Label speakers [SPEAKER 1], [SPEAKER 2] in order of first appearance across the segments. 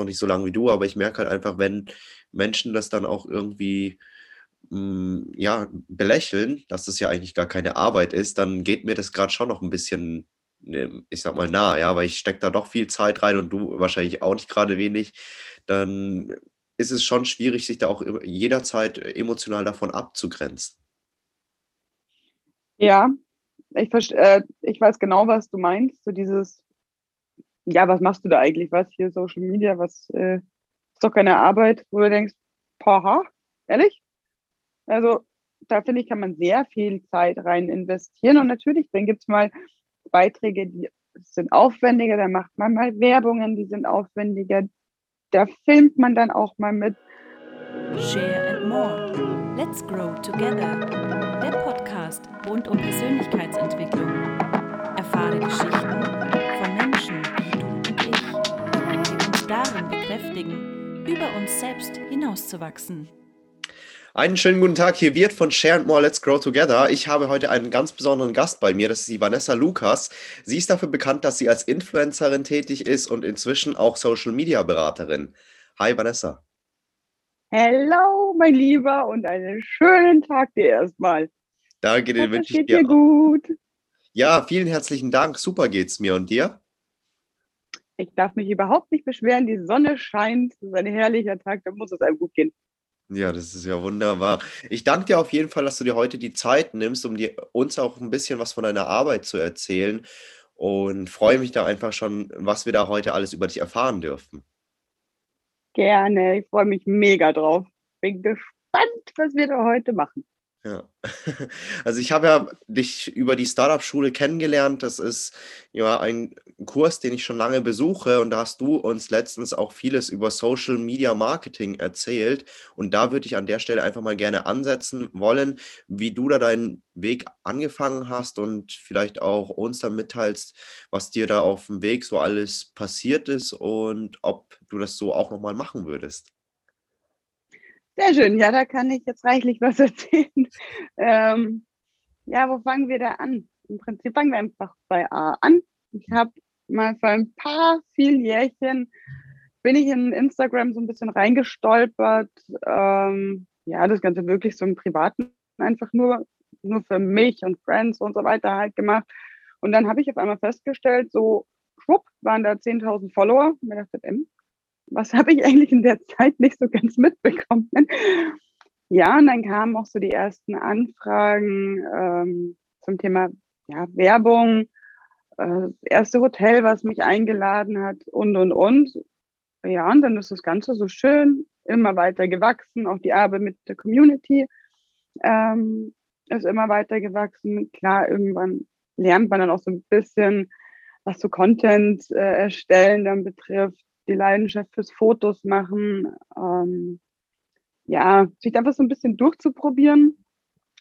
[SPEAKER 1] noch nicht so lange wie du, aber ich merke halt einfach, wenn Menschen das dann auch irgendwie hm, ja, belächeln, dass das ja eigentlich gar keine Arbeit ist, dann geht mir das gerade schon noch ein bisschen, ne, ich sag mal, nah, ja, weil ich stecke da doch viel Zeit rein und du wahrscheinlich auch nicht gerade wenig. Dann ist es schon schwierig, sich da auch jederzeit emotional davon abzugrenzen.
[SPEAKER 2] Ja, ich, äh, ich weiß genau, was du meinst. So dieses, ja, was machst du da eigentlich? Was hier Social Media, was äh, ist doch keine Arbeit, wo du denkst, paha, ehrlich? Also da finde ich, kann man sehr viel Zeit rein investieren. Und natürlich, dann gibt es mal Beiträge, die sind aufwendiger, da macht man mal Werbungen, die sind aufwendiger. Da filmt man dann auch mal mit.
[SPEAKER 3] Share and more. Let's grow together. Der Podcast rund um Persönlichkeitsentwicklung. Erfahre Geschichten bekräftigen, über uns selbst hinauszuwachsen.
[SPEAKER 1] Einen schönen guten Tag, hier wird von Share and More Let's Grow Together. Ich habe heute einen ganz besonderen Gast bei mir, das ist die Vanessa Lukas. Sie ist dafür bekannt, dass sie als Influencerin tätig ist und inzwischen auch Social Media Beraterin. Hi Vanessa.
[SPEAKER 2] Hello, mein Lieber, und einen schönen Tag dir erstmal.
[SPEAKER 1] Danke, den wünsche ich
[SPEAKER 2] dir. Geht dir gut?
[SPEAKER 1] Ja, vielen herzlichen Dank. Super geht's mir. Und dir?
[SPEAKER 2] Ich darf mich überhaupt nicht beschweren. Die Sonne scheint. Es ist ein herrlicher Tag. Da muss es einem gut gehen.
[SPEAKER 1] Ja, das ist ja wunderbar. Ich danke dir auf jeden Fall, dass du dir heute die Zeit nimmst, um dir, uns auch ein bisschen was von deiner Arbeit zu erzählen und freue mich da einfach schon, was wir da heute alles über dich erfahren dürfen.
[SPEAKER 2] Gerne, ich freue mich mega drauf. Bin gespannt, was wir da heute machen.
[SPEAKER 1] Ja, also ich habe ja dich über die Startup-Schule kennengelernt. Das ist ja ein Kurs, den ich schon lange besuche und da hast du uns letztens auch vieles über Social Media Marketing erzählt. Und da würde ich an der Stelle einfach mal gerne ansetzen wollen, wie du da deinen Weg angefangen hast und vielleicht auch uns dann mitteilst, was dir da auf dem Weg so alles passiert ist und ob du das so auch nochmal machen würdest.
[SPEAKER 2] Sehr schön, ja, da kann ich jetzt reichlich was erzählen. Ähm, ja, wo fangen wir da an? Im Prinzip fangen wir einfach bei A an. Ich habe mal vor ein paar, vielen Jährchen bin ich in Instagram so ein bisschen reingestolpert. Ähm, ja, das Ganze wirklich so im Privaten einfach nur, nur für mich und Friends und so weiter halt gemacht. Und dann habe ich auf einmal festgestellt, so, schwupp, waren da 10.000 Follower. Und mir dachte, was habe ich eigentlich in der Zeit nicht so ganz mitbekommen? Ja, und dann kamen auch so die ersten Anfragen ähm, zum Thema ja, Werbung, äh, erste Hotel, was mich eingeladen hat und, und, und. Ja, und dann ist das Ganze so schön, immer weiter gewachsen, auch die Arbeit mit der Community ähm, ist immer weiter gewachsen. Klar, irgendwann lernt man dann auch so ein bisschen, was so Content äh, erstellen dann betrifft die Leidenschaft fürs Fotos machen, ähm, ja, sich einfach so ein bisschen durchzuprobieren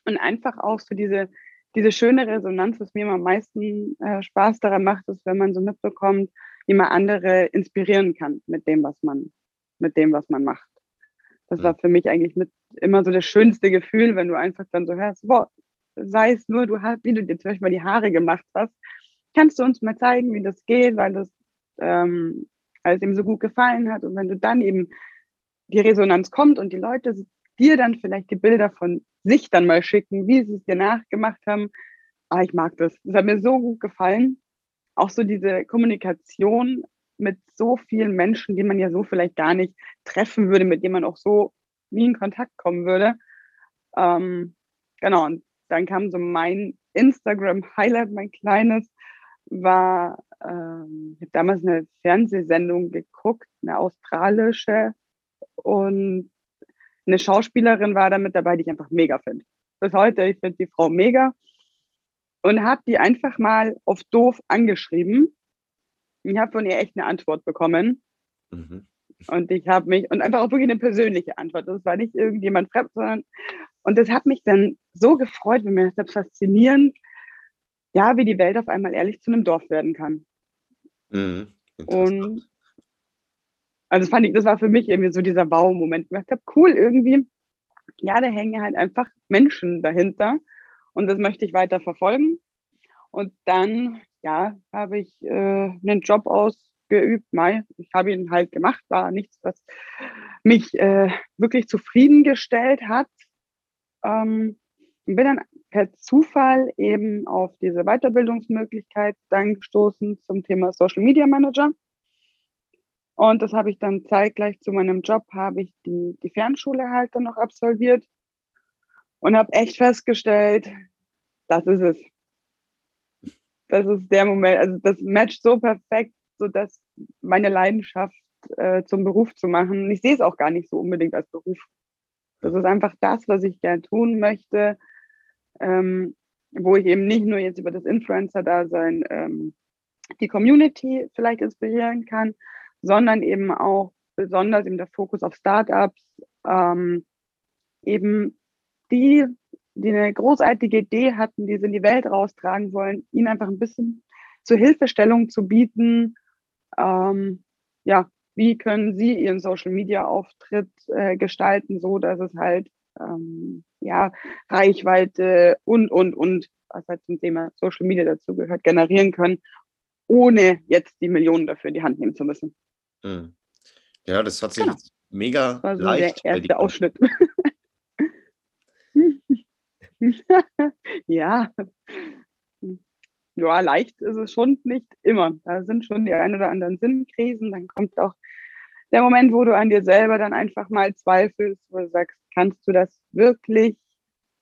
[SPEAKER 2] und einfach auch so diese, diese schöne Resonanz, was mir am meisten äh, Spaß daran macht, ist, wenn man so mitbekommt, wie man andere inspirieren kann mit dem, was man, mit dem, was man macht. Das war für mich eigentlich mit immer so das schönste Gefühl, wenn du einfach dann so hörst, boah, sei es nur, du hast, wie du dir zum Beispiel mal die Haare gemacht hast, kannst du uns mal zeigen, wie das geht, weil das ähm, weil es ihm so gut gefallen hat. Und wenn du dann eben die Resonanz kommt und die Leute dir dann vielleicht die Bilder von sich dann mal schicken, wie sie es dir nachgemacht haben, ah, ich mag das. Das hat mir so gut gefallen. Auch so diese Kommunikation mit so vielen Menschen, die man ja so vielleicht gar nicht treffen würde, mit denen man auch so nie in Kontakt kommen würde. Ähm, genau, und dann kam so mein Instagram-Highlight, mein kleines, war, ähm, ich habe damals eine Fernsehsendung geguckt, eine australische und eine Schauspielerin war da mit dabei, die ich einfach mega finde. Bis heute, ich finde die Frau mega und habe die einfach mal auf doof angeschrieben. Ich habe von ihr echt eine Antwort bekommen. Mhm. Und ich habe mich, und einfach auch wirklich eine persönliche Antwort. Das war nicht irgendjemand fremd, sondern, und das hat mich dann so gefreut, wenn mir das faszinierend, ja, wie die Welt auf einmal ehrlich zu einem Dorf werden kann. Mhm, und also fand ich, das war für mich irgendwie so dieser Wow-Moment. Ich dachte, cool, irgendwie, ja, da hängen halt einfach Menschen dahinter und das möchte ich weiter verfolgen. Und dann, ja, habe ich äh, einen Job aus geübt. Mai, ich habe ihn halt gemacht, war nichts, was mich äh, wirklich zufriedengestellt hat. Ähm, bin dann per Zufall eben auf diese Weiterbildungsmöglichkeit dann gestoßen zum Thema Social Media Manager. Und das habe ich dann zeitgleich zu meinem Job, habe ich die, die Fernschule halt dann noch absolviert und habe echt festgestellt, das ist es. Das ist der Moment, also das matcht so perfekt, so dass meine Leidenschaft äh, zum Beruf zu machen. Ich sehe es auch gar nicht so unbedingt als Beruf. Das ist einfach das, was ich gerne tun möchte, ähm, wo ich eben nicht nur jetzt über das Influencer-Dasein ähm, die Community vielleicht inspirieren kann, sondern eben auch besonders eben der Fokus auf Startups, ähm, eben die, die eine großartige Idee hatten, die sie in die Welt raustragen wollen, ihnen einfach ein bisschen zur Hilfestellung zu bieten. Ähm, ja, wie können sie ihren Social Media Auftritt äh, gestalten, so dass es halt ähm, ja Reichweite und und und was halt zum Thema Social Media dazu gehört, generieren können, ohne jetzt die Millionen dafür in die Hand nehmen zu müssen.
[SPEAKER 1] Hm. Ja, das hat sich genau. mega
[SPEAKER 2] das war so
[SPEAKER 1] leicht.
[SPEAKER 2] Der erste Ausschnitt. ja. Ja, leicht ist es schon nicht immer. Da sind schon die ein oder anderen Sinnkrisen. Dann kommt auch der Moment, wo du an dir selber dann einfach mal zweifelst, wo du sagst, kannst du das wirklich?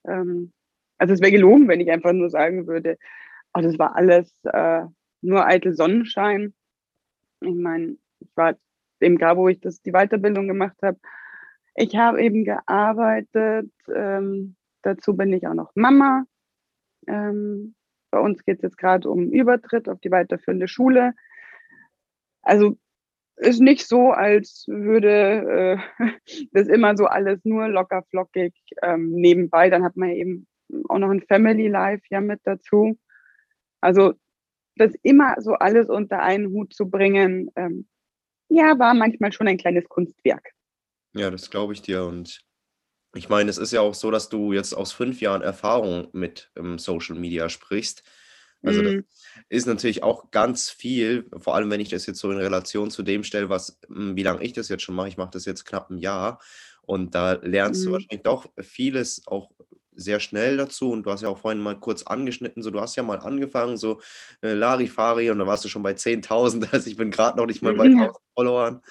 [SPEAKER 2] Ähm, also es wäre gelogen, wenn ich einfach nur sagen würde, oh, das war alles äh, nur eitel Sonnenschein. Ich meine, ich war eben da, wo ich das, die Weiterbildung gemacht habe. Ich habe eben gearbeitet. Ähm, dazu bin ich auch noch Mama. Ähm, bei uns geht es jetzt gerade um Übertritt auf die weiterführende Schule. Also ist nicht so, als würde äh, das immer so alles nur locker flockig ähm, nebenbei. Dann hat man eben auch noch ein Family Life ja mit dazu. Also das immer so alles unter einen Hut zu bringen, ähm, ja, war manchmal schon ein kleines Kunstwerk.
[SPEAKER 1] Ja, das glaube ich dir. Und ich meine, es ist ja auch so, dass du jetzt aus fünf Jahren Erfahrung mit ähm, Social Media sprichst. Also das
[SPEAKER 2] Mhm.
[SPEAKER 1] ist natürlich auch ganz viel, vor allem wenn ich das jetzt so in Relation zu dem stelle, was, hm, wie lange ich das jetzt schon mache. Ich mache das jetzt knapp ein Jahr und da lernst du
[SPEAKER 2] Mhm.
[SPEAKER 1] wahrscheinlich doch vieles auch sehr schnell dazu. Und du hast ja auch vorhin mal kurz angeschnitten, so du hast ja mal angefangen, so äh, Larifari und dann warst du schon bei 10.000. Also ich bin gerade noch nicht mal bei
[SPEAKER 2] Ja.
[SPEAKER 1] 1.000 Followern.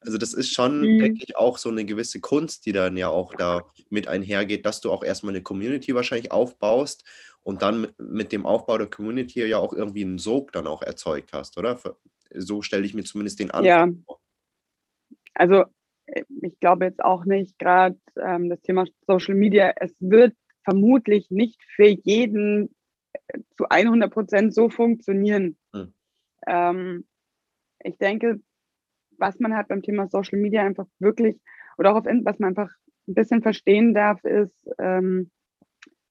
[SPEAKER 1] Also das ist schon,
[SPEAKER 2] Mhm.
[SPEAKER 1] denke ich, auch so eine gewisse Kunst, die dann ja auch da mit einhergeht, dass du auch erstmal eine Community wahrscheinlich aufbaust und dann mit, mit dem Aufbau der Community ja auch irgendwie einen Sog dann auch erzeugt hast, oder? So stelle ich mir zumindest den
[SPEAKER 2] Ja.
[SPEAKER 1] Anfang vor.
[SPEAKER 2] Also äh, ich glaube jetzt auch nicht gerade ähm, das Thema Social Media, es wird vermutlich nicht für jeden äh, zu 100 Prozent so funktionieren.
[SPEAKER 1] Hm.
[SPEAKER 2] Ähm, ich denke, was man halt beim Thema Social Media einfach wirklich oder auch auf, was man einfach ein bisschen verstehen darf, ist, ähm,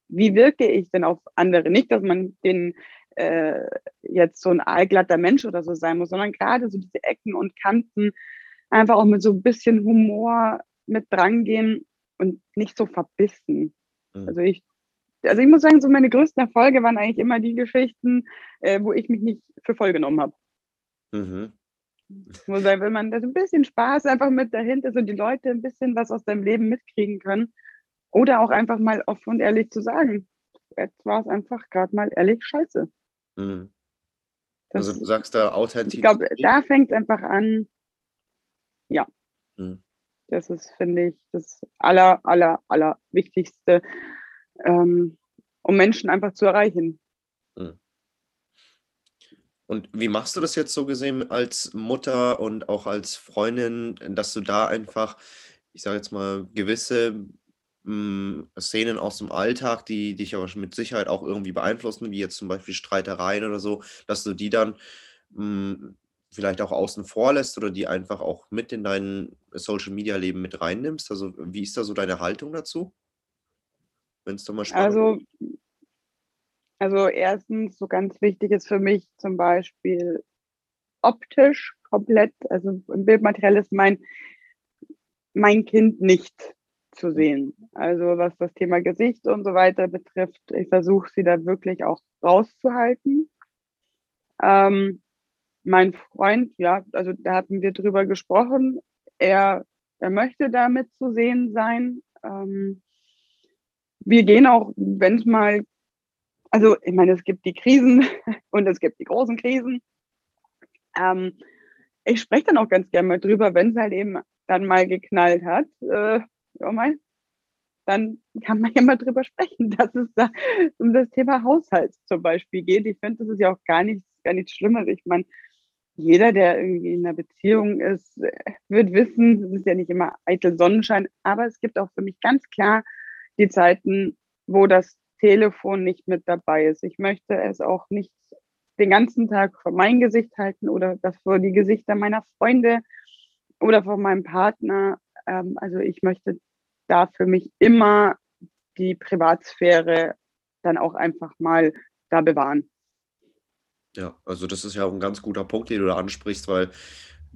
[SPEAKER 2] wie wirke ich denn auf andere? Nicht, dass man den äh, jetzt so ein allglatter Mensch oder so sein muss, sondern gerade so diese Ecken und Kanten einfach auch mit so ein bisschen Humor mit drangehen und nicht so verbissen.
[SPEAKER 1] Mhm.
[SPEAKER 2] Also ich, also ich muss sagen, so meine größten Erfolge waren eigentlich immer die Geschichten, äh, wo ich mich nicht für voll genommen habe.
[SPEAKER 1] Mhm.
[SPEAKER 2] Wo sagen, wenn man so ein bisschen Spaß einfach mit dahinter ist und die Leute ein bisschen was aus deinem Leben mitkriegen können. Oder auch einfach mal offen und ehrlich zu sagen, jetzt war es einfach gerade mal ehrlich scheiße.
[SPEAKER 1] Mhm. Also du sagst da
[SPEAKER 2] ich
[SPEAKER 1] Authentizität.
[SPEAKER 2] glaube, da fängt es einfach an. Ja,
[SPEAKER 1] Mhm.
[SPEAKER 2] das ist, finde ich, das aller, aller, aller Wichtigste, ähm, um Menschen einfach zu erreichen.
[SPEAKER 1] Und wie machst du das jetzt so gesehen als Mutter und auch als Freundin, dass du da einfach, ich sage jetzt mal, gewisse mm, Szenen aus dem Alltag, die dich aber mit Sicherheit auch irgendwie beeinflussen, wie jetzt zum Beispiel Streitereien oder so, dass du die dann mm, vielleicht auch außen vor lässt oder die einfach auch mit in dein Social-Media-Leben mit reinnimmst? Also wie ist da so deine Haltung dazu? Wenn es da mal spannend
[SPEAKER 2] Also, also erstens, so ganz wichtig ist für mich zum Beispiel optisch komplett, also im Bildmaterial ist mein, mein Kind nicht zu sehen. Also was das Thema Gesicht und so weiter betrifft, ich versuche sie da wirklich auch rauszuhalten. Ähm, mein Freund, ja, also da hatten wir drüber gesprochen. Er, er möchte damit zu sehen sein. Ähm, wir gehen auch, wenn es mal, also ich meine, es gibt die Krisen und es gibt die großen Krisen. Ähm, ich spreche dann auch ganz gerne mal drüber, wenn es halt eben dann mal geknallt hat. Äh, ja, mein, dann kann man ja mal drüber sprechen, dass es da um das Thema Haushalt zum Beispiel geht. Ich finde, das ist ja auch gar nichts, gar nichts Schlimmes. Ich meine, jeder, der irgendwie in einer Beziehung ist, wird wissen, es ist ja nicht immer eitel Sonnenschein, aber es gibt auch für mich ganz klar die Zeiten, wo das Telefon nicht mit dabei ist. Ich möchte es auch nicht den ganzen Tag vor mein Gesicht halten oder das vor die Gesichter meiner Freunde oder vor meinem Partner. Ähm, also ich möchte da für mich immer die Privatsphäre dann auch einfach mal da bewahren.
[SPEAKER 1] Ja, also das ist ja auch ein ganz guter Punkt, den du da ansprichst, weil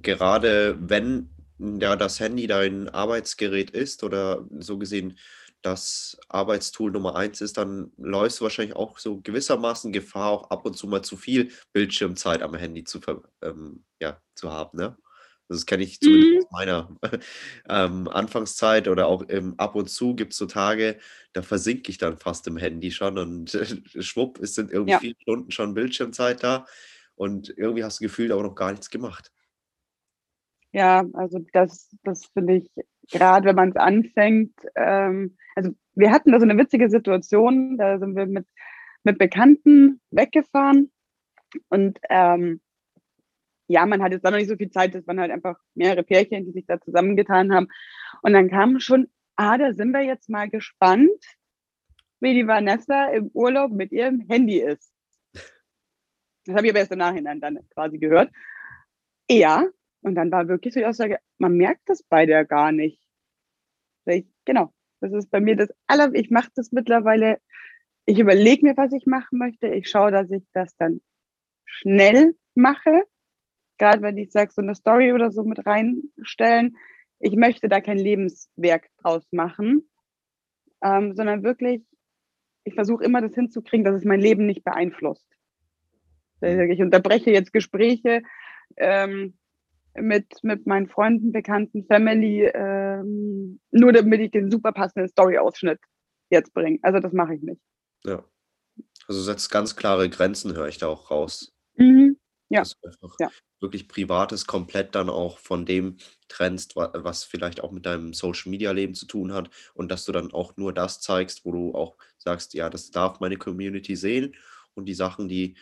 [SPEAKER 1] gerade wenn ja das Handy dein Arbeitsgerät ist oder so gesehen das Arbeitstool Nummer eins ist, dann läufst du wahrscheinlich auch so gewissermaßen Gefahr, auch ab und zu mal zu viel Bildschirmzeit am Handy zu, ähm, ja, zu haben. Ne? Das kenne ich zumindest mhm. aus meiner ähm, Anfangszeit oder auch ähm, ab und zu gibt es so Tage, da versinke ich dann fast im Handy schon und äh, schwupp, es sind irgendwie ja. vier Stunden schon Bildschirmzeit da und irgendwie hast du gefühlt aber noch gar nichts gemacht.
[SPEAKER 2] Ja, also das, das finde ich, gerade wenn man es anfängt, ähm, also wir hatten da so eine witzige Situation, da sind wir mit, mit Bekannten weggefahren und ähm, ja, man hat jetzt da noch nicht so viel Zeit, das waren halt einfach mehrere Pärchen, die sich da zusammengetan haben. Und dann kam schon, ah, da sind wir jetzt mal gespannt, wie die Vanessa im Urlaub mit ihrem Handy ist. Das habe ich aber erst im Nachhinein dann quasi gehört. Ja, und dann war wirklich so die Aussage, man merkt das beide ja gar nicht. Ich, genau, das ist bei mir das aller, ich mache das mittlerweile, ich überlege mir, was ich machen möchte. Ich schaue, dass ich das dann schnell mache gerade wenn ich sage, so eine Story oder so mit reinstellen, ich möchte da kein Lebenswerk draus machen, ähm, sondern wirklich, ich versuche immer das hinzukriegen, dass es mein Leben nicht beeinflusst. Ich unterbreche jetzt Gespräche ähm, mit, mit meinen Freunden, Bekannten, Family, ähm, nur damit ich den super passenden Story-Ausschnitt jetzt bringe. Also das mache ich nicht.
[SPEAKER 1] Ja. Also setzt ganz klare Grenzen, höre ich da auch raus.
[SPEAKER 2] Mhm. Ja.
[SPEAKER 1] ja wirklich Privates komplett dann auch von dem trennst, was vielleicht auch mit deinem Social-Media-Leben zu tun hat und dass du dann auch nur das zeigst, wo du auch sagst, ja, das darf meine Community sehen und die Sachen, die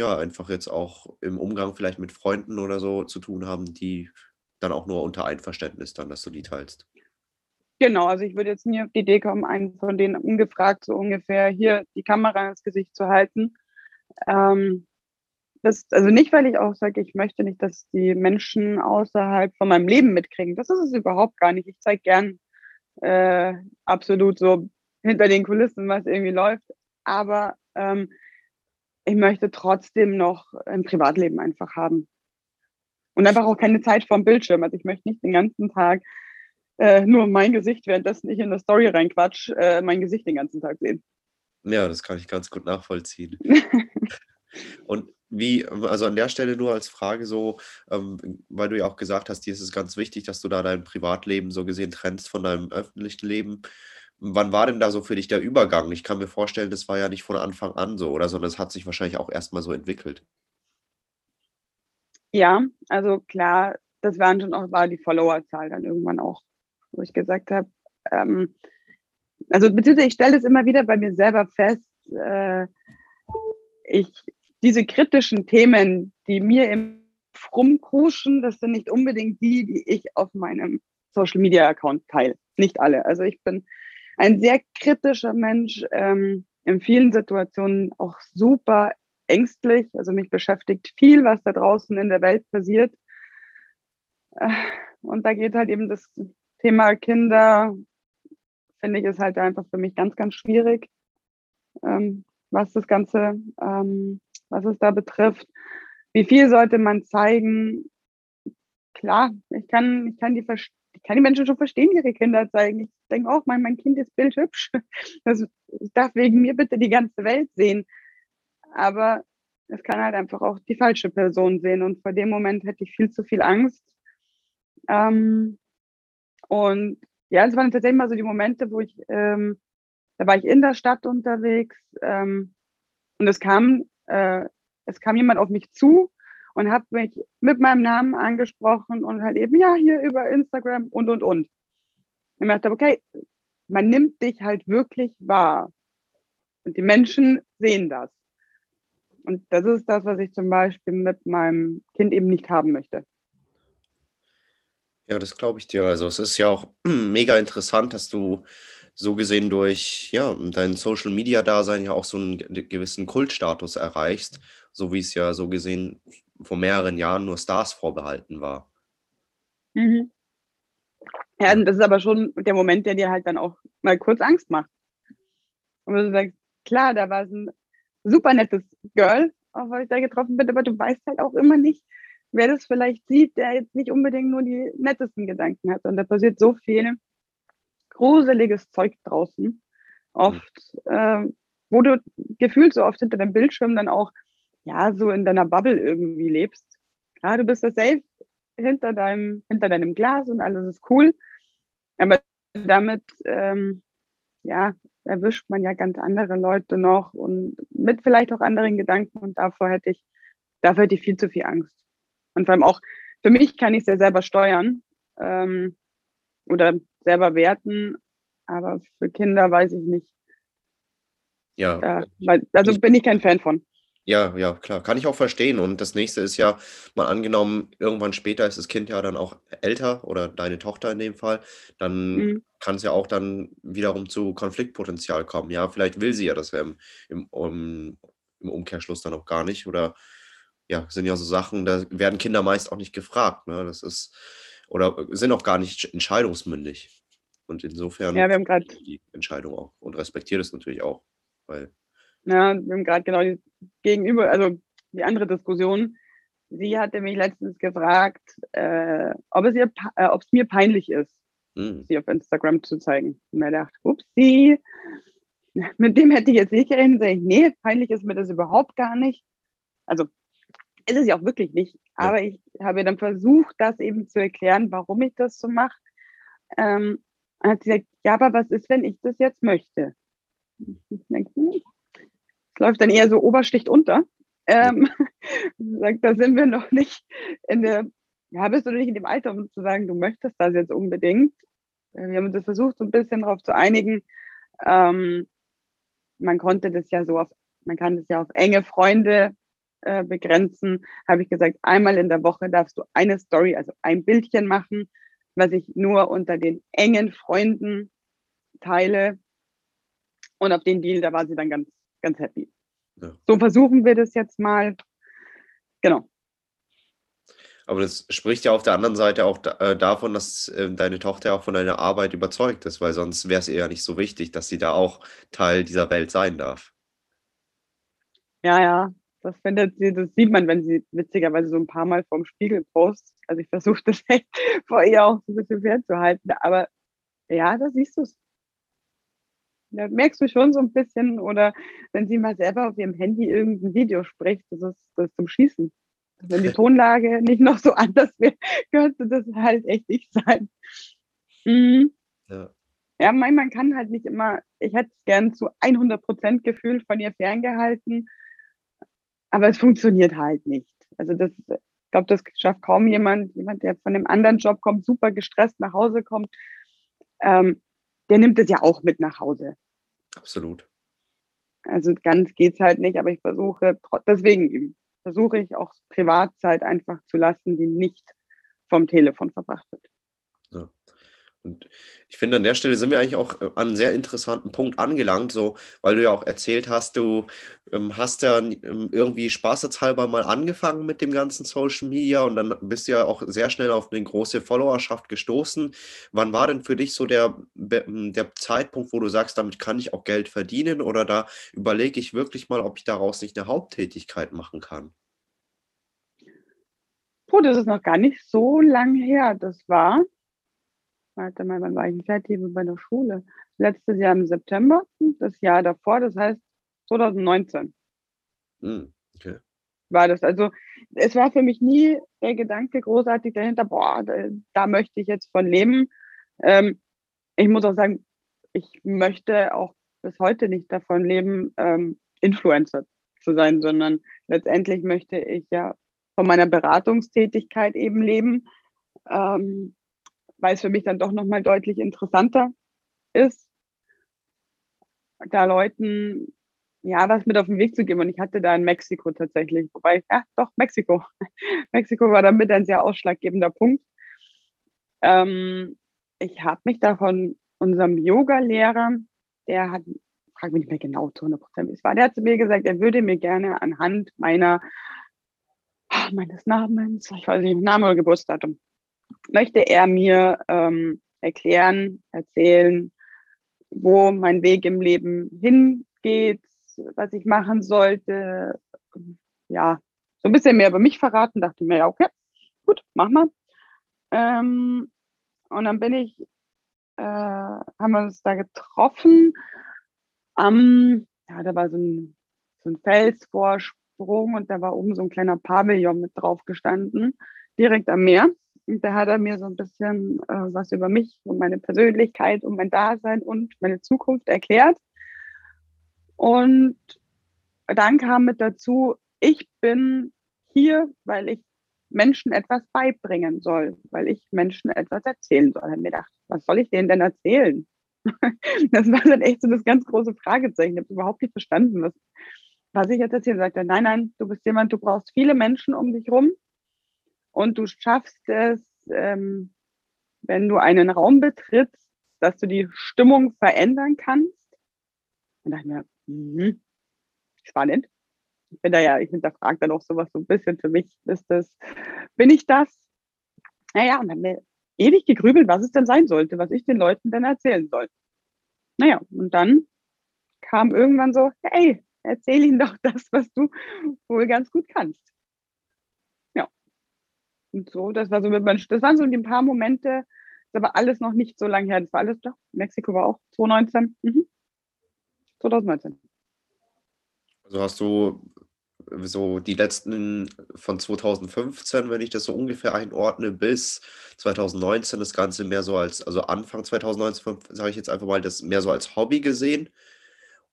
[SPEAKER 1] ja einfach jetzt auch im Umgang vielleicht mit Freunden oder so zu tun haben, die dann auch nur unter Einverständnis dann, dass du die teilst.
[SPEAKER 2] Genau, also ich würde jetzt nie auf die Idee kommen, einen von denen ungefragt so ungefähr hier die Kamera ins Gesicht zu halten. Ähm, das, also nicht, weil ich auch sage, ich möchte nicht, dass die Menschen außerhalb von meinem Leben mitkriegen. Das ist es überhaupt gar nicht. Ich zeige gern äh, absolut so hinter den Kulissen, was irgendwie läuft. Aber ähm, ich möchte trotzdem noch ein Privatleben einfach haben. Und einfach auch keine Zeit vorm Bildschirm. Also ich möchte nicht den ganzen Tag äh, nur mein Gesicht, währenddessen ich in eine Story reinquatsch, äh, mein Gesicht den ganzen Tag sehen.
[SPEAKER 1] Ja, das kann ich ganz gut nachvollziehen. Und wie, also an der Stelle nur als Frage so, ähm, weil du ja auch gesagt hast, dir ist es ganz wichtig, dass du da dein Privatleben so gesehen trennst von deinem öffentlichen Leben. Wann war denn da so für dich der Übergang? Ich kann mir vorstellen, das war ja nicht von Anfang an so, oder? Sondern es hat sich wahrscheinlich auch erstmal so entwickelt.
[SPEAKER 2] Ja, also klar, das waren schon auch, war die Followerzahl dann irgendwann auch, wo ich gesagt habe, ähm, also beziehungsweise ich stelle es immer wieder bei mir selber fest, äh, ich diese kritischen Themen, die mir im rumkruschen, das sind nicht unbedingt die, die ich auf meinem Social Media Account teile. Nicht alle. Also ich bin ein sehr kritischer Mensch, ähm, in vielen Situationen auch super ängstlich. Also mich beschäftigt viel, was da draußen in der Welt passiert. Äh, und da geht halt eben das Thema Kinder, finde ich, ist halt einfach für mich ganz, ganz schwierig, ähm, was das Ganze ähm, was es da betrifft. Wie viel sollte man zeigen? Klar, ich kann, ich kann die ich kann die Menschen schon verstehen, ihre Kinder zeigen. Ich denke auch, mein, mein Kind ist bildhübsch. Das darf wegen mir bitte die ganze Welt sehen. Aber es kann halt einfach auch die falsche Person sehen. Und vor dem Moment hätte ich viel zu viel Angst. Ähm, und ja, es waren tatsächlich mal so die Momente, wo ich, ähm, da war ich in der Stadt unterwegs ähm, und es kam, äh, es kam jemand auf mich zu und hat mich mit meinem Namen angesprochen und halt eben, ja, hier über Instagram und, und, und. Ich dachte, okay, man nimmt dich halt wirklich wahr. Und die Menschen sehen das. Und das ist das, was ich zum Beispiel mit meinem Kind eben nicht haben möchte.
[SPEAKER 1] Ja, das glaube ich dir. Also es ist ja auch mega interessant, dass du so gesehen durch ja, dein Social Media Dasein ja auch so einen gewissen Kultstatus erreichst, so wie es ja so gesehen vor mehreren Jahren nur Stars vorbehalten war.
[SPEAKER 2] Mhm. Ja, das ist aber schon der Moment, der dir halt dann auch mal kurz Angst macht. Und du sagst, klar, da war es ein super nettes Girl, auf was ich da getroffen bin, aber du weißt halt auch immer nicht, wer das vielleicht sieht, der jetzt nicht unbedingt nur die nettesten Gedanken hat. Und da passiert so viel gruseliges Zeug draußen. Oft, äh, wo du gefühlt so oft hinter dem Bildschirm dann auch, ja, so in deiner Bubble irgendwie lebst. Klar, du bist da safe hinter deinem, hinter deinem Glas und alles ist cool. Aber damit, ähm, ja, erwischt man ja ganz andere Leute noch und mit vielleicht auch anderen Gedanken und davor hätte ich, dafür hätte ich viel zu viel Angst. Und vor allem auch, für mich kann ich es ja selber steuern ähm, oder selber werten, aber für Kinder weiß ich nicht.
[SPEAKER 1] Ja.
[SPEAKER 2] Da, weil, also bin ich kein Fan von.
[SPEAKER 1] Ja, ja, klar, kann ich auch verstehen. Und das nächste ist ja, mal angenommen, irgendwann später ist das Kind ja dann auch älter oder deine Tochter in dem Fall, dann mhm. kann es ja auch dann wiederum zu Konfliktpotenzial kommen. Ja, vielleicht will sie ja das im, im, um, im Umkehrschluss dann auch gar nicht. Oder ja, sind ja so Sachen, da werden Kinder meist auch nicht gefragt. Ne? Das ist, oder sind auch gar nicht entscheidungsmündig. Und insofern
[SPEAKER 2] ja, wir haben gerade
[SPEAKER 1] die Entscheidung auch und respektiert es natürlich auch. Weil
[SPEAKER 2] ja, wir haben gerade genau die Gegenüber, also die andere Diskussion. Sie hatte mich letztens gefragt, äh, ob, es ihr, äh, ob es mir peinlich ist, hm. sie auf Instagram zu zeigen. Und mir dachte, upsie, mit dem hätte ich jetzt nicht gerechnet. Sag ich, nee, peinlich ist mir das überhaupt gar nicht. Also ist es ja auch wirklich nicht. Aber ich habe dann versucht, das eben zu erklären, warum ich das so mache. Ähm, hat sie gesagt, ja, aber was ist, wenn ich das jetzt möchte? Ich denke, hm, läuft dann eher so obersticht unter. Ähm, sagt, da sind wir noch nicht in der, ja, bist du nicht in dem Alter, um zu sagen, du möchtest das jetzt unbedingt. Äh, wir haben uns das versucht, so ein bisschen darauf zu einigen. Ähm, man konnte das ja so auf, man kann das ja auf enge Freunde äh, begrenzen. Habe ich gesagt, einmal in der Woche darfst du eine Story, also ein Bildchen machen, was ich nur unter den engen Freunden teile. Und auf den Deal, da war sie dann ganz ganz happy. Ja. So versuchen wir das jetzt mal. Genau.
[SPEAKER 1] Aber das spricht ja auf der anderen Seite auch äh, davon, dass äh, deine Tochter auch von deiner Arbeit überzeugt ist, weil sonst wäre es ihr ja nicht so wichtig, dass sie da auch Teil dieser Welt sein darf.
[SPEAKER 2] Ja, ja, das findet sie, das sieht man, wenn sie witzigerweise so ein paar Mal vorm Spiegel postet. Also ich versuche das echt vor ihr auch so ein bisschen fernzuhalten. Aber ja, da siehst du es. Da merkst du schon so ein bisschen, oder wenn sie mal selber auf ihrem Handy irgendein Video spricht, das ist, das ist zum Schießen. Wenn die Tonlage nicht noch so anders wäre, könnte das halt echt nicht sein. Mhm. Ja. ja, man kann halt nicht immer, ich hätte es gern zu 100 Prozent gefühlt von ihr ferngehalten, aber es funktioniert halt nicht. Also das, ich glaube, das schafft kaum jemand, jemand, der von einem anderen Job kommt, super gestresst nach Hause kommt. Ähm, der nimmt es ja auch mit nach Hause.
[SPEAKER 1] Absolut.
[SPEAKER 2] Also ganz geht es halt nicht, aber ich versuche, deswegen versuche ich auch Privatzeit einfach zu lassen, die nicht vom Telefon verbracht wird.
[SPEAKER 1] Und ich finde, an der Stelle sind wir eigentlich auch äh, an einem sehr interessanten Punkt angelangt, so, weil du ja auch erzählt hast, du ähm, hast ja ähm, irgendwie spaßeshalber mal angefangen mit dem ganzen Social Media und dann bist du ja auch sehr schnell auf eine große Followerschaft gestoßen. Wann war denn für dich so der, ähm, der Zeitpunkt, wo du sagst, damit kann ich auch Geld verdienen oder da überlege ich wirklich mal, ob ich daraus nicht eine Haupttätigkeit machen kann?
[SPEAKER 2] Puh, das ist noch gar nicht so lang her. Das war warte mal, wann war ich fertig bei der Schule? Letztes Jahr im September, das Jahr davor, das heißt 2019.
[SPEAKER 1] Hm, okay.
[SPEAKER 2] war das. Also es war für mich nie der Gedanke großartig dahinter, boah, da, da möchte ich jetzt von leben. Ähm, ich muss auch sagen, ich möchte auch bis heute nicht davon leben, ähm, Influencer zu sein, sondern letztendlich möchte ich ja von meiner Beratungstätigkeit eben leben, ähm, weil es für mich dann doch nochmal deutlich interessanter ist, da Leuten ja was mit auf den Weg zu geben. Und ich hatte da in Mexiko tatsächlich, wobei, ja, doch, Mexiko. Mexiko war damit ein sehr ausschlaggebender Punkt. Ähm, ich habe mich da von unserem Yoga-Lehrer, der hat, frag mich nicht mehr genau zu 100 Prozent, es war, der hat zu mir gesagt, er würde mir gerne anhand meiner, meines Namens, ich weiß nicht, Name oder Geburtsdatum, möchte er mir ähm, erklären, erzählen, wo mein Weg im Leben hingeht, was ich machen sollte. Ja, so ein bisschen mehr über mich verraten, dachte mir, ja, okay, gut, mach mal. Ähm, und dann bin ich, äh, haben wir uns da getroffen. Am, ja, da war so ein, so ein Felsvorsprung und da war oben so ein kleiner Pavillon mit drauf gestanden, direkt am Meer. Da hat er mir so ein bisschen äh, was über mich und meine Persönlichkeit und mein Dasein und meine Zukunft erklärt. Und dann kam mit dazu, ich bin hier, weil ich Menschen etwas beibringen soll, weil ich Menschen etwas erzählen soll. Ich habe mir gedacht, was soll ich denen denn erzählen? Das war dann echt so das ganz große Fragezeichen. Ich habe überhaupt nicht verstanden, was, was ich jetzt erzählen sagte. Nein, nein, du bist jemand, du brauchst viele Menschen um dich rum und du schaffst es, ähm, wenn du einen Raum betrittst, dass du die Stimmung verändern kannst. Und dachte ich mir, mh, spannend ich bin da ja, ich hinterfrage dann auch sowas so ein bisschen. Für mich ist das, bin ich das? Naja, und dann mir ewig gegrübelt, was es denn sein sollte, was ich den Leuten denn erzählen soll. Naja, und dann kam irgendwann so, hey, erzähl ihnen doch das, was du wohl ganz gut kannst. Und so, das war so mit meinem, das waren so die paar Momente, das war alles noch nicht so lange her. Das war alles, doch, Mexiko war auch 2019. Mhm. 2019.
[SPEAKER 1] Also hast du so die letzten von 2015, wenn ich das so ungefähr einordne, bis 2019 das Ganze mehr so als, also Anfang 2019, sage ich jetzt einfach mal, das mehr so als Hobby gesehen.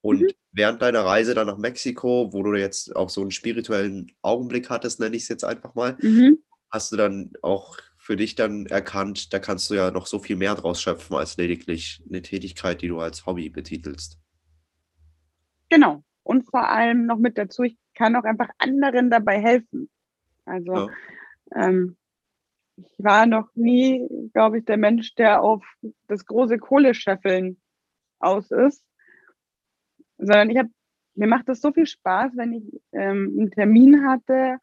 [SPEAKER 1] Und mhm. während deiner Reise dann nach Mexiko, wo du jetzt auch so einen spirituellen Augenblick hattest, nenne ich es jetzt einfach mal, mhm. Hast du dann auch für dich dann erkannt, da kannst du ja noch so viel mehr draus schöpfen als lediglich eine Tätigkeit, die du als Hobby betitelst.
[SPEAKER 2] Genau, und vor allem noch mit dazu, ich kann auch einfach anderen dabei helfen. Also ja. ähm, ich war noch nie, glaube ich, der Mensch, der auf das große Kohlescheffeln aus ist, sondern ich habe, mir macht das so viel Spaß, wenn ich ähm, einen Termin hatte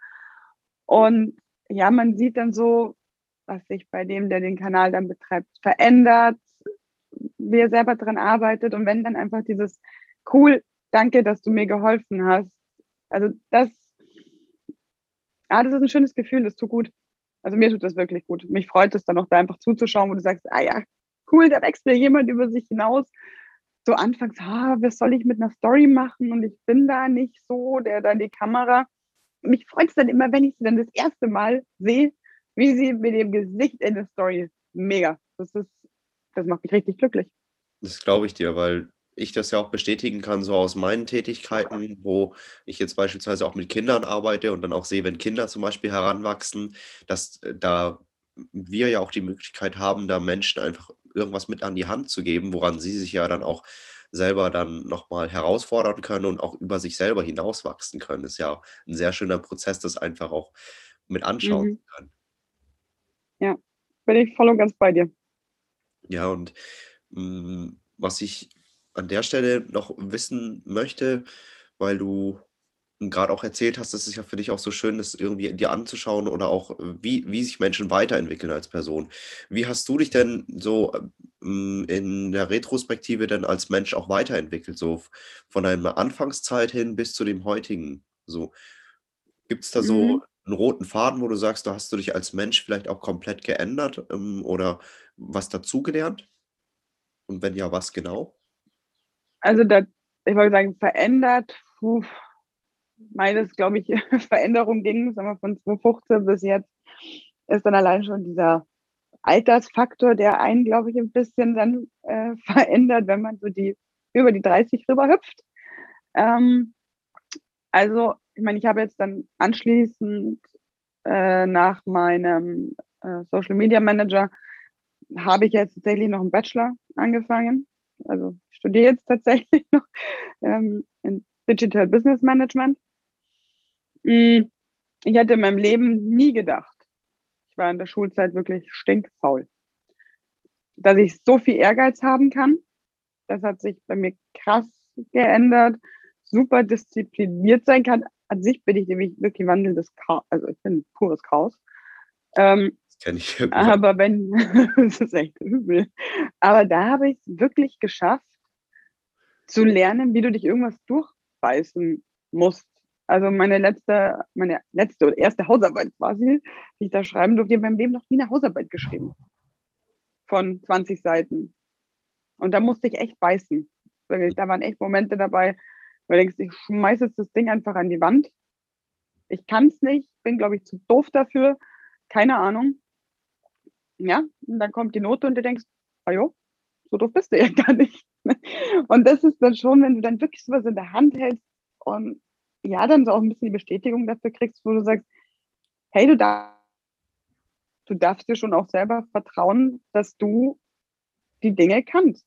[SPEAKER 2] und ja, man sieht dann so, was sich bei dem, der den Kanal dann betreibt, verändert, wie er selber dran arbeitet und wenn dann einfach dieses cool, danke, dass du mir geholfen hast. Also das, ah, das ist ein schönes Gefühl, das tut gut. Also mir tut das wirklich gut. Mich freut es dann auch da einfach zuzuschauen, wo du sagst, ah ja, cool, da wächst mir jemand über sich hinaus. So anfangs, ah, was soll ich mit einer Story machen? Und ich bin da nicht so, der da die Kamera. Mich freut es dann immer, wenn ich sie dann das erste Mal sehe, wie sie mit dem Gesicht in der Story ist. Mega. Das ist, das macht mich richtig glücklich.
[SPEAKER 1] Das glaube ich dir, weil ich das ja auch bestätigen kann, so aus meinen Tätigkeiten, wo ich jetzt beispielsweise auch mit Kindern arbeite und dann auch sehe, wenn Kinder zum Beispiel heranwachsen, dass äh, da wir ja auch die Möglichkeit haben, da Menschen einfach irgendwas mit an die Hand zu geben, woran sie sich ja dann auch selber dann nochmal herausfordern können und auch über sich selber hinauswachsen können. Das ist ja ein sehr schöner Prozess, das einfach auch mit anschauen mhm. können.
[SPEAKER 2] Ja, bin ich voll und ganz bei dir.
[SPEAKER 1] Ja, und mh, mm, was ich an der Stelle noch wissen möchte, weil du gerade auch erzählt hast, das ist ja für dich auch so schön, das irgendwie dir anzuschauen oder auch, äh, wie, wie sich Menschen weiterentwickeln als Person. Wie hast du dich denn so ähm, in der Retrospektive denn als Mensch auch weiterentwickelt, so von deiner Anfangszeit hin bis zu dem heutigen? So, gibt es da so mhm. einen roten Faden, wo du sagst, da hast du dich als Mensch vielleicht auch komplett geändert ähm, oder was dazugelernt? Und wenn ja, was genau?
[SPEAKER 2] also da, ich wollte sagen, verändert, puh, meines, glaube ich, Veränderung ging, sagen wir von 2015 bis jetzt, ist dann allein schon dieser Altersfaktor, der einen, glaube ich, ein bisschen dann äh, verändert, wenn man so die über die 30 rüber hüpft. Ähm, also, ich meine, ich habe jetzt dann anschließend äh, nach meinem äh, Social Media Manager habe ich jetzt tatsächlich noch einen Bachelor angefangen. Also ich studiere jetzt tatsächlich noch ähm, in Digital Business Management. Hm, ich hätte in meinem Leben nie gedacht, ich war in der Schulzeit wirklich stinkfaul, dass ich so viel Ehrgeiz haben kann. Das hat sich bei mir krass geändert. Super diszipliniert sein kann. An sich bin ich nämlich wirklich wandelndes Chaos. Also ich bin pures Chaos. Ähm,
[SPEAKER 1] Kenn ich ja
[SPEAKER 2] aber wenn, das ist echt übel. Aber da habe ich es wirklich geschafft, zu lernen, wie du dich irgendwas durchbeißen musst. Also meine letzte, meine letzte oder erste Hausarbeit quasi, die ich da schreiben durfte, ich habe in meinem Leben noch nie eine Hausarbeit geschrieben. Von 20 Seiten. Und da musste ich echt beißen. Da waren echt Momente dabei, wo du denkst, ich schmeiße jetzt das Ding einfach an die Wand. Ich kann es nicht, bin, glaube ich, zu doof dafür. Keine Ahnung. Ja, und dann kommt die Note und du denkst, ah jo, so doof bist du ja gar nicht. Und das ist dann schon, wenn du dann wirklich sowas in der Hand hältst und ja, dann so auch ein bisschen die Bestätigung dafür kriegst, wo du sagst, hey, du darfst, du darfst dir schon auch selber vertrauen, dass du die Dinge kannst.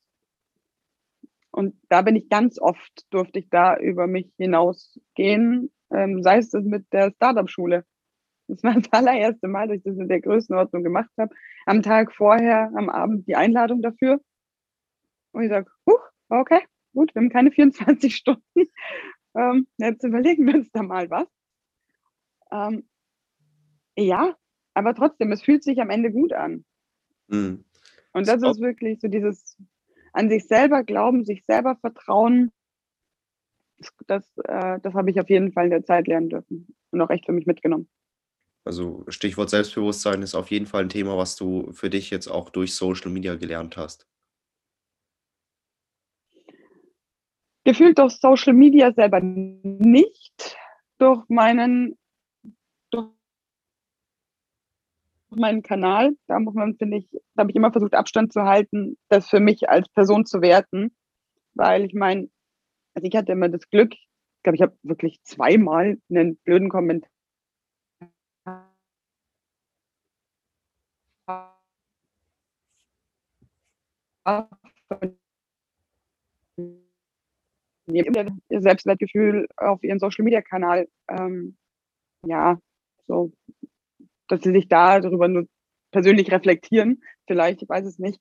[SPEAKER 2] Und da bin ich ganz oft, durfte ich da über mich hinausgehen, ähm, sei es das mit der Startup-Schule. Das war das allererste Mal, dass ich das in der Größenordnung gemacht habe. Am Tag vorher, am Abend die Einladung dafür. Und ich sage, huch, okay, gut, wir haben keine 24 Stunden. Ähm, jetzt überlegen wir uns da mal was. Ähm, ja, aber trotzdem, es fühlt sich am Ende gut an. Mhm. Und das ist wirklich so dieses an sich selber glauben, sich selber vertrauen. Das, äh, das habe ich auf jeden Fall in der Zeit lernen dürfen und auch echt für mich mitgenommen.
[SPEAKER 1] Also Stichwort Selbstbewusstsein ist auf jeden Fall ein Thema, was du für dich jetzt auch durch Social Media gelernt hast.
[SPEAKER 2] Gefühlt durch Social Media selber nicht, durch meinen, durch meinen Kanal. Da muss man, finde ich, da habe ich immer versucht, Abstand zu halten, das für mich als Person zu werten. Weil ich meine, also ich hatte immer das Glück, ich glaube, ich habe wirklich zweimal einen blöden Kommentar ihr Selbstwertgefühl auf ihren Social Media Kanal, ähm, ja, so, dass sie sich da darüber nur persönlich reflektieren, vielleicht, ich weiß es nicht.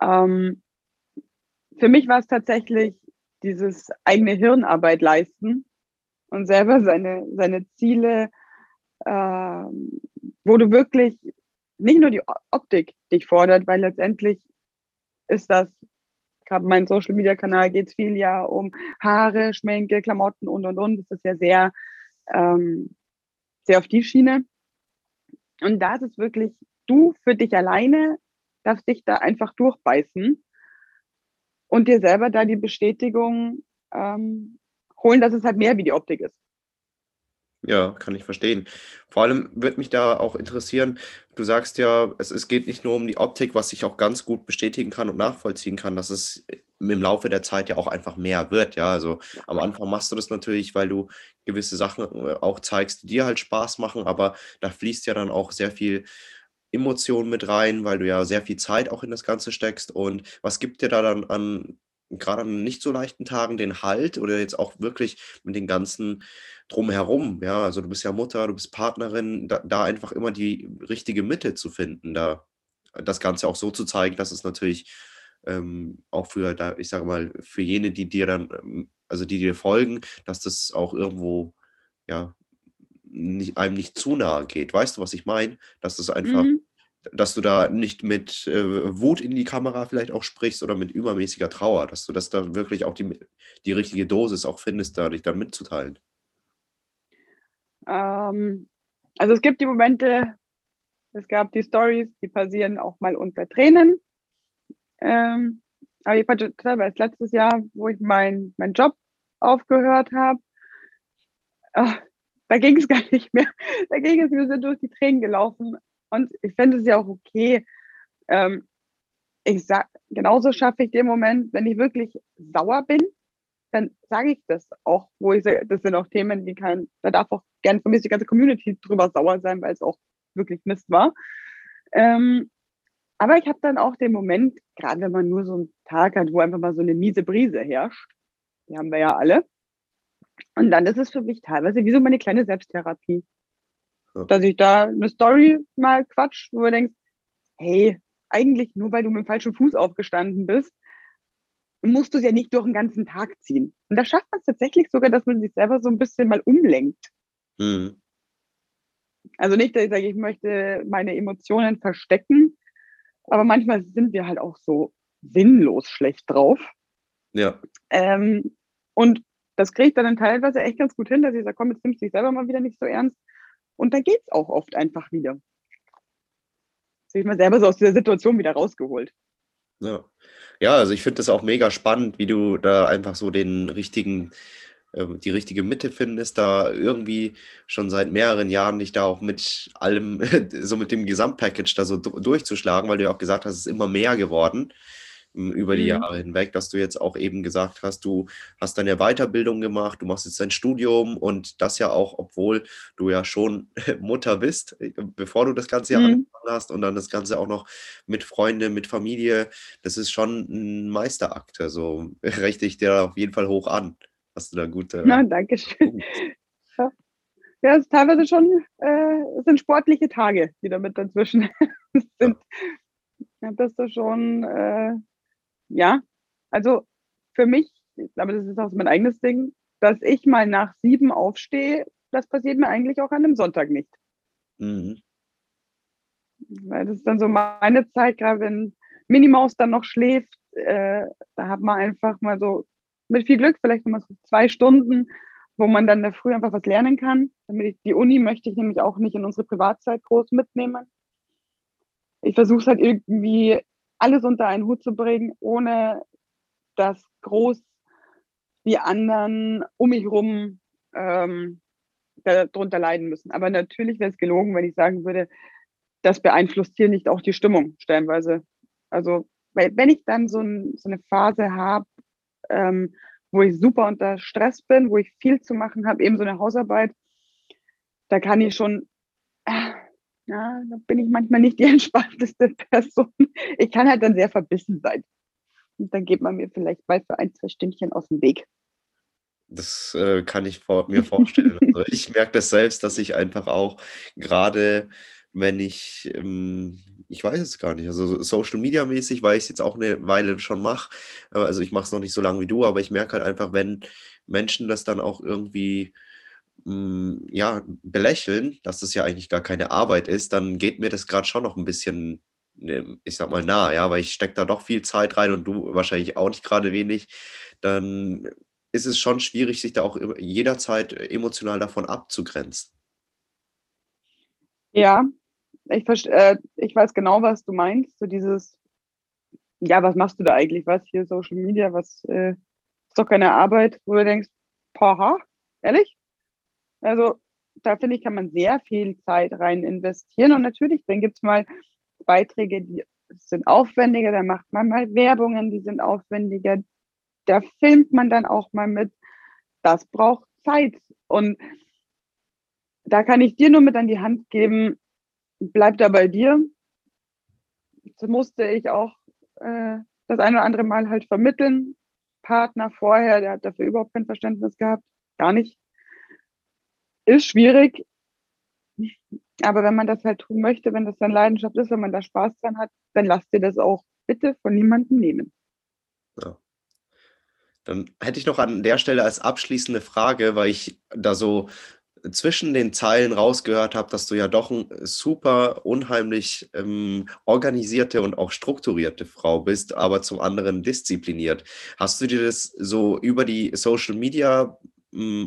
[SPEAKER 2] Ähm, für mich war es tatsächlich dieses eigene Hirnarbeit leisten und selber seine, seine Ziele, ähm, wo du wirklich nicht nur die Optik dich fordert, weil letztendlich ist das, gerade mein Social Media Kanal geht es viel ja um Haare, Schminke, Klamotten und und und. Das ist ja sehr, ähm, sehr auf die Schiene. Und da ist es wirklich, du für dich alleine darfst dich da einfach durchbeißen und dir selber da die Bestätigung ähm, holen, dass es halt mehr wie die Optik ist.
[SPEAKER 1] Ja, kann ich verstehen. Vor allem würde mich da auch interessieren, du sagst ja, es, es geht nicht nur um die Optik, was ich auch ganz gut bestätigen kann und nachvollziehen kann, dass es im Laufe der Zeit ja auch einfach mehr wird. Ja, also am Anfang machst du das natürlich, weil du gewisse Sachen äh, auch zeigst, die dir halt Spaß machen, aber da fließt ja dann auch sehr viel Emotion mit rein, weil du ja sehr viel Zeit auch in das Ganze steckst. Und was gibt dir da dann an gerade an nicht so leichten Tagen den Halt oder jetzt auch wirklich mit den ganzen drumherum, ja, also du bist ja Mutter, du bist Partnerin, da, da einfach immer die richtige Mitte zu finden, da das Ganze auch so zu zeigen, dass es natürlich ähm, auch für, da, ich sage mal, für jene, die dir dann, ähm, also die dir folgen, dass das auch irgendwo, ja, nicht, einem nicht zu nahe geht. Weißt du, was ich meine? Dass das einfach mhm dass du da nicht mit äh, Wut in die Kamera vielleicht auch sprichst oder mit übermäßiger Trauer, dass du das da wirklich auch die, die richtige Dosis auch findest, da dich dann mitzuteilen.
[SPEAKER 2] Ähm, also es gibt die Momente, es gab die Stories, die passieren auch mal unter Tränen. Ähm, aber ich war erst letztes Jahr, wo ich meinen mein Job aufgehört habe, ach, da ging es gar nicht mehr. Da ging es, wir sind durch die Tränen gelaufen. Und ich finde es ja auch okay. Ähm, ich sag, genauso schaffe ich den Moment, wenn ich wirklich sauer bin, dann sage ich das auch, wo ich sage, das sind auch Themen, die kann, da darf auch gerne von mir die ganze Community drüber sauer sein, weil es auch wirklich Mist war. Ähm, aber ich habe dann auch den Moment, gerade wenn man nur so einen Tag hat, wo einfach mal so eine miese Brise herrscht, die haben wir ja alle. Und dann ist es für mich teilweise wie so meine kleine Selbsttherapie. Ja. Dass ich da eine Story mal quatsch, wo du denkst, hey, eigentlich nur weil du mit dem falschen Fuß aufgestanden bist, musst du es ja nicht durch den ganzen Tag ziehen. Und da schafft man es tatsächlich sogar, dass man sich selber so ein bisschen mal umlenkt. Mhm. Also nicht, dass ich sage, ich möchte meine Emotionen verstecken, aber manchmal sind wir halt auch so sinnlos schlecht drauf.
[SPEAKER 1] Ja.
[SPEAKER 2] Ähm, und das kriege ich dann teilweise echt ganz gut hin, dass ich sage, komm, jetzt nimmst du dich selber mal wieder nicht so ernst. Und dann geht es auch oft einfach wieder. Jetzt habe ich mal selber so aus dieser Situation wieder rausgeholt.
[SPEAKER 1] Ja, ja also ich finde das auch mega spannend, wie du da einfach so den richtigen ähm, die richtige Mitte findest, da irgendwie schon seit mehreren Jahren dich da auch mit allem, so mit dem Gesamtpackage da so durchzuschlagen, weil du ja auch gesagt hast, es ist immer mehr geworden über die mhm. Jahre hinweg, dass du jetzt auch eben gesagt hast, du hast deine Weiterbildung gemacht, du machst jetzt dein Studium und das ja auch, obwohl du ja schon Mutter bist, bevor du das ganze Jahr mhm. angefangen hast und dann das Ganze auch noch mit Freunden, mit Familie, das ist schon ein Meisterakt. Also rechne ich dir auf jeden Fall hoch an hast du da gute.
[SPEAKER 2] Na, danke schön. Ja. ja, es ist teilweise schon, äh, es sind sportliche Tage, die damit dazwischen sind. Ja, das ist schon, äh, ja, also für mich, aber das ist auch mein eigenes Ding, dass ich mal nach sieben aufstehe, das passiert mir eigentlich auch an einem Sonntag nicht. Mhm. Weil das ist dann so meine Zeit, gerade wenn Minimaus dann noch schläft, äh, da hat man einfach mal so mit viel Glück vielleicht nochmal so zwei Stunden, wo man dann da früh einfach was lernen kann. Damit ich, die Uni möchte ich nämlich auch nicht in unsere Privatzeit groß mitnehmen. Ich versuche es halt irgendwie alles unter einen Hut zu bringen, ohne dass groß die anderen um mich herum ähm, darunter leiden müssen. Aber natürlich wäre es gelogen, wenn ich sagen würde, das beeinflusst hier nicht auch die Stimmung stellenweise. Also, wenn ich dann so, ein, so eine Phase habe, ähm, wo ich super unter Stress bin, wo ich viel zu machen habe, eben so eine Hausarbeit, da kann ich schon, ja, da bin ich manchmal nicht die entspannteste Person. Ich kann halt dann sehr verbissen sein. Und dann geht man mir vielleicht mal für ein, zwei Stündchen aus dem Weg.
[SPEAKER 1] Das äh, kann ich vor, mir vorstellen. also ich merke das selbst, dass ich einfach auch gerade, wenn ich ähm, ich weiß es gar nicht. Also Social Media mäßig, weil ich es jetzt auch eine Weile schon mache. Also ich mache es noch nicht so lange wie du, aber ich merke halt einfach, wenn Menschen das dann auch irgendwie hm, ja, belächeln, dass das ja eigentlich gar keine Arbeit ist, dann geht mir das gerade schon noch ein bisschen, ne, ich sag mal, nah, ja, weil ich stecke da doch viel Zeit rein und du wahrscheinlich auch nicht gerade wenig. Dann ist es schon schwierig, sich da auch jederzeit emotional davon abzugrenzen.
[SPEAKER 2] Ja, ich, äh, ich weiß genau, was du meinst. So dieses, ja, was machst du da eigentlich? Was hier Social Media? Was äh, ist doch keine Arbeit, wo du denkst, paha, ehrlich? Also da finde ich, kann man sehr viel Zeit rein investieren. Und natürlich, dann gibt es mal Beiträge, die sind aufwendiger, da macht man mal Werbungen, die sind aufwendiger, da filmt man dann auch mal mit. Das braucht Zeit. Und da kann ich dir nur mit an die Hand geben, bleib da bei dir. Das musste ich auch äh, das eine oder andere Mal halt vermitteln. Partner vorher, der hat dafür überhaupt kein Verständnis gehabt. Gar nicht. Ist schwierig. Aber wenn man das halt tun möchte, wenn das dann Leidenschaft ist, wenn man da Spaß dran hat, dann lasst dir das auch bitte von niemandem nehmen.
[SPEAKER 1] Ja. Dann hätte ich noch an der Stelle als abschließende Frage, weil ich da so zwischen den Zeilen rausgehört habe, dass du ja doch eine super unheimlich ähm, organisierte und auch strukturierte Frau bist, aber zum anderen diszipliniert. Hast du dir das so über die Social Media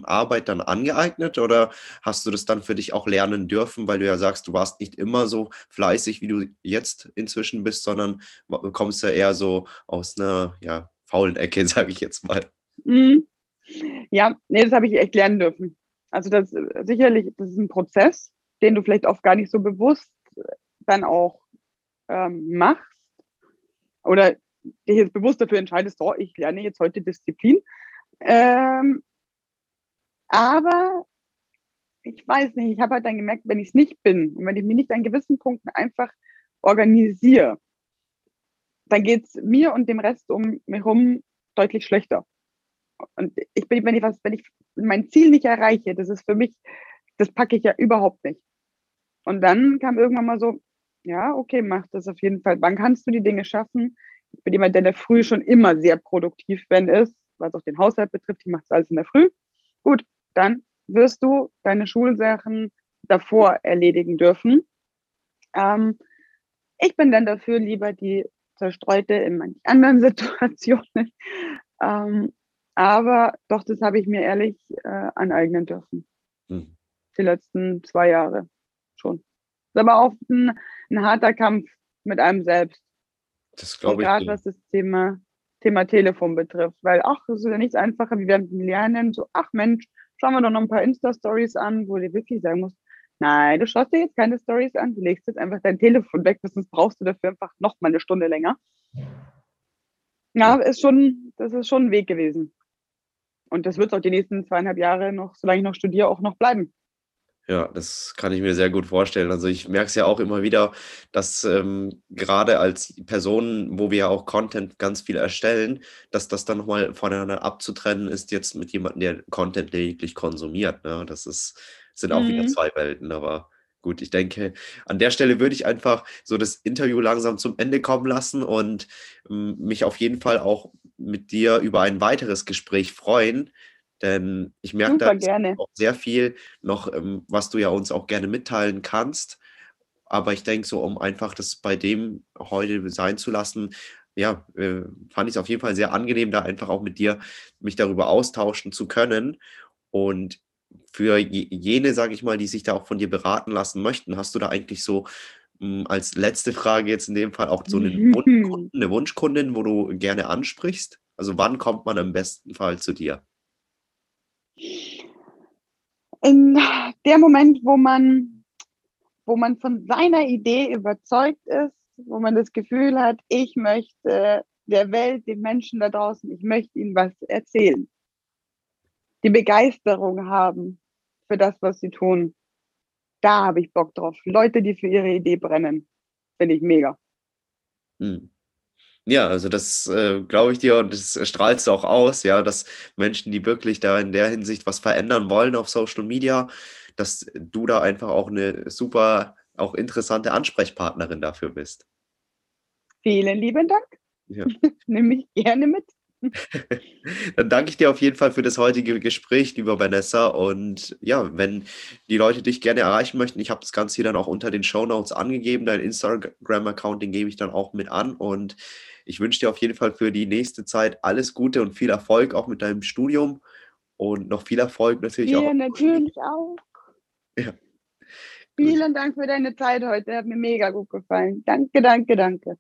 [SPEAKER 1] Arbeit dann angeeignet oder hast du das dann für dich auch lernen dürfen, weil du ja sagst, du warst nicht immer so fleißig, wie du jetzt inzwischen bist, sondern kommst ja eher so aus einer ja, faulen Ecke, sage ich jetzt mal.
[SPEAKER 2] Mhm. Ja, nee, das habe ich echt lernen dürfen Also das sicherlich, das ist ein Prozess, den du vielleicht oft gar nicht so bewusst dann auch ähm, machst oder dich jetzt bewusst dafür entscheidest, so, ich lerne jetzt heute Disziplin. Ähm, aber ich weiß nicht, ich habe halt dann gemerkt, wenn ich es nicht bin und wenn ich mich nicht an gewissen Punkten einfach organisiere, dann geht es mir und dem Rest um mich herum deutlich schlechter. Und ich bin, wenn ich was, wenn ich mein Ziel nicht erreiche, das ist für mich, das packe ich ja überhaupt nicht. Und dann kam irgendwann mal so, ja, okay, mach das auf jeden Fall. Wann kannst du die Dinge schaffen? Ich bin jemand, der in der Früh schon immer sehr produktiv wenn ist, was auch den Haushalt betrifft. Ich mache es alles in der Früh. Gut, dann wirst du deine Schulsachen davor erledigen dürfen. Ähm, ich bin dann dafür lieber die zerstreute in manchen anderen Situationen. Ähm, aber doch, das habe ich mir ehrlich äh, aneignen dürfen. Hm. Die letzten zwei Jahre schon. Das ist aber auch ein, ein harter Kampf mit einem selbst.
[SPEAKER 1] Das glaube
[SPEAKER 2] ich. Gerade was das Thema, Thema Telefon betrifft. Weil, ach, das ist ja nichts einfacher, wie dem Lernen. So, ach Mensch, schauen wir doch noch ein paar Insta-Stories an, wo du wirklich sagen musst, nein, du schaust dir jetzt keine Stories an, du legst jetzt einfach dein Telefon weg, sonst brauchst du dafür einfach noch mal eine Stunde länger. Ja, ist schon, das ist schon ein Weg gewesen. Und das wird auch die nächsten zweieinhalb Jahre noch, solange ich noch studiere, auch noch bleiben.
[SPEAKER 1] Ja, das kann ich mir sehr gut vorstellen. Also ich merke es ja auch immer wieder, dass ähm, gerade als Personen, wo wir ja auch Content ganz viel erstellen, dass das dann nochmal voneinander abzutrennen ist, jetzt mit jemandem, der Content lediglich konsumiert. Ne? Das ist, sind auch mhm. wieder zwei Welten, aber gut, ich denke, an der Stelle würde ich einfach so das Interview langsam zum Ende kommen lassen und ähm, mich auf jeden Fall auch mit dir über ein weiteres Gespräch freuen. Denn ich merke da auch sehr viel noch, ähm, was du ja uns auch gerne mitteilen kannst. Aber ich denke, so um einfach das bei dem heute sein zu lassen, ja, äh, fand ich es auf jeden Fall sehr angenehm, da einfach auch mit dir mich darüber austauschen zu können. Und für jene, sage ich mal, die sich da auch von dir beraten lassen möchten, hast du da eigentlich so hm, als letzte Frage jetzt in dem Fall auch so einen Wunschkunden, eine Wunschkundin, wo du gerne ansprichst? Also wann kommt man im besten Fall zu dir?
[SPEAKER 2] In der Moment, wo man, wo man von seiner Idee überzeugt ist, wo man das Gefühl hat, ich möchte der Welt, den Menschen da draußen, ich möchte ihnen was erzählen. Die Begeisterung haben für das, was sie tun. Da habe ich Bock drauf. Leute, die für ihre Idee brennen, finde ich mega.
[SPEAKER 1] Hm. Ja, also das äh, glaube ich dir und das strahlst du auch aus, ja, dass Menschen, die wirklich da in der Hinsicht was verändern wollen auf Social Media, dass du da einfach auch eine super, auch interessante Ansprechpartnerin dafür bist.
[SPEAKER 2] Vielen lieben Dank. Ja. Nehme ich gerne mit.
[SPEAKER 1] Dann danke ich dir auf jeden Fall für das heutige Gespräch, lieber Vanessa. Und ja, wenn die Leute dich gerne erreichen möchten, ich habe das Ganze hier dann auch unter den Show Notes angegeben. Dein Instagram-Account, den gebe ich dann auch mit an. Und ich wünsche dir auf jeden Fall für die nächste Zeit alles Gute und viel Erfolg auch mit deinem Studium und noch viel Erfolg natürlich
[SPEAKER 2] ja,
[SPEAKER 1] auch.
[SPEAKER 2] Ja, natürlich auch. Ja. Vielen Dank für deine Zeit heute. Hat mir mega gut gefallen. Danke, danke, danke.